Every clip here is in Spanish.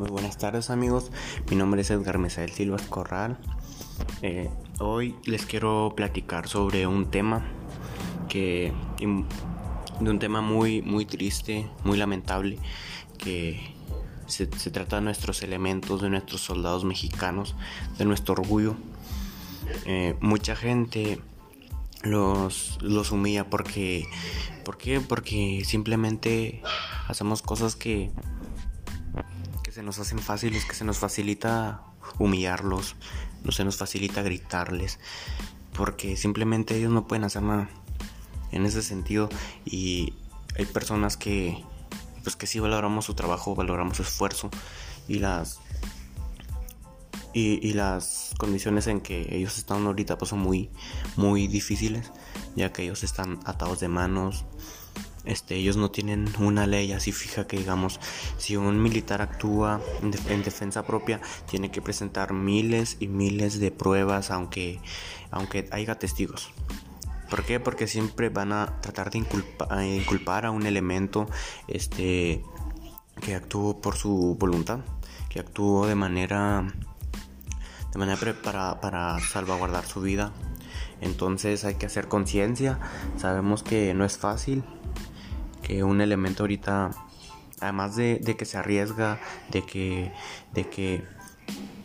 Muy buenas tardes amigos, mi nombre es Edgar Mesael Silva Corral. Eh, hoy les quiero platicar sobre un tema que de un tema muy muy triste, muy lamentable, que se, trata de nuestros elementos, de nuestros soldados mexicanos, de nuestro orgullo. Eh, mucha gente los, los humilla porque, ¿por qué? Porque simplemente hacemos cosas que se nos hacen fáciles, que se nos facilita humillarlos, no se nos facilita gritarles, porque simplemente ellos no pueden hacer nada en ese sentido. Y hay personas que pues que sí valoramos su trabajo, valoramos su esfuerzo y las y, y, las condiciones en que ellos están ahorita pues son muy muy difíciles ya que ellos están atados de manos este, ellos no tienen una ley así fija que digamos, si un militar actúa en, defensa propia, tiene que presentar miles y miles de pruebas aunque, aunque haya testigos. ¿Por qué? Porque siempre van a tratar de inculpar a un elemento este, que actuó por su voluntad, que actuó de manera, de manera para, para salvaguardar su vida. Entonces hay que hacer conciencia. Sabemos que no es fácil, un elemento ahorita, además de, que se arriesga, de que, de que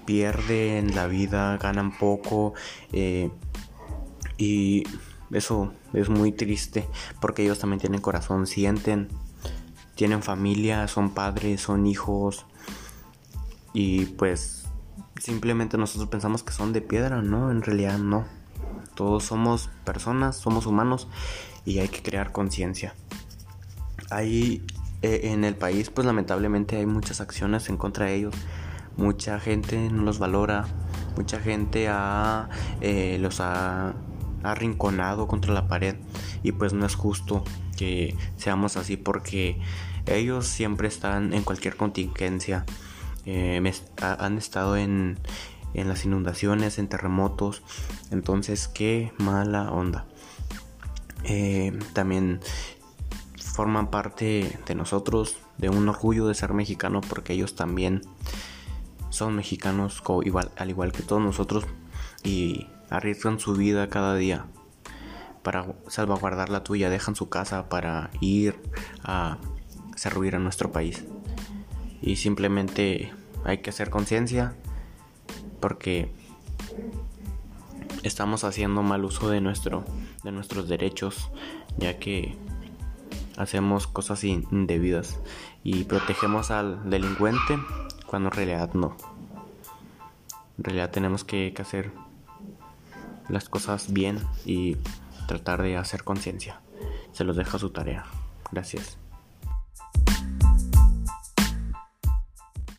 pierden la vida, ganan poco, eh, y eso es muy triste porque ellos también tienen corazón, sienten, tienen familia, son padres, son hijos, y pues simplemente nosotros pensamos que son de piedra, ¿no? En realidad no. Todos somos personas, somos humanos y hay que crear conciencia. Ahí eh, en el país pues lamentablemente hay muchas acciones en contra de ellos. Mucha gente no los valora, mucha gente ha, eh, los ha arrinconado contra la pared y pues no es justo que seamos así porque ellos siempre están en cualquier contingencia. Eh, han estado en, en las inundaciones, en terremotos, entonces qué mala onda. también forman parte de nosotros, de un orgullo de ser mexicano, porque ellos también son mexicanos al igual que todos nosotros y arriesgan su vida cada día para salvaguardar la tuya, dejan su casa para ir a servir a nuestro país. Y simplemente hay que hacer conciencia porque estamos haciendo mal uso de nuestro de nuestros derechos, ya que hacemos cosas indebidas y protegemos al delincuente cuando en realidad no. En realidad tenemos que, hacer las cosas bien y tratar de hacer conciencia. Se los dejo su tarea. Gracias.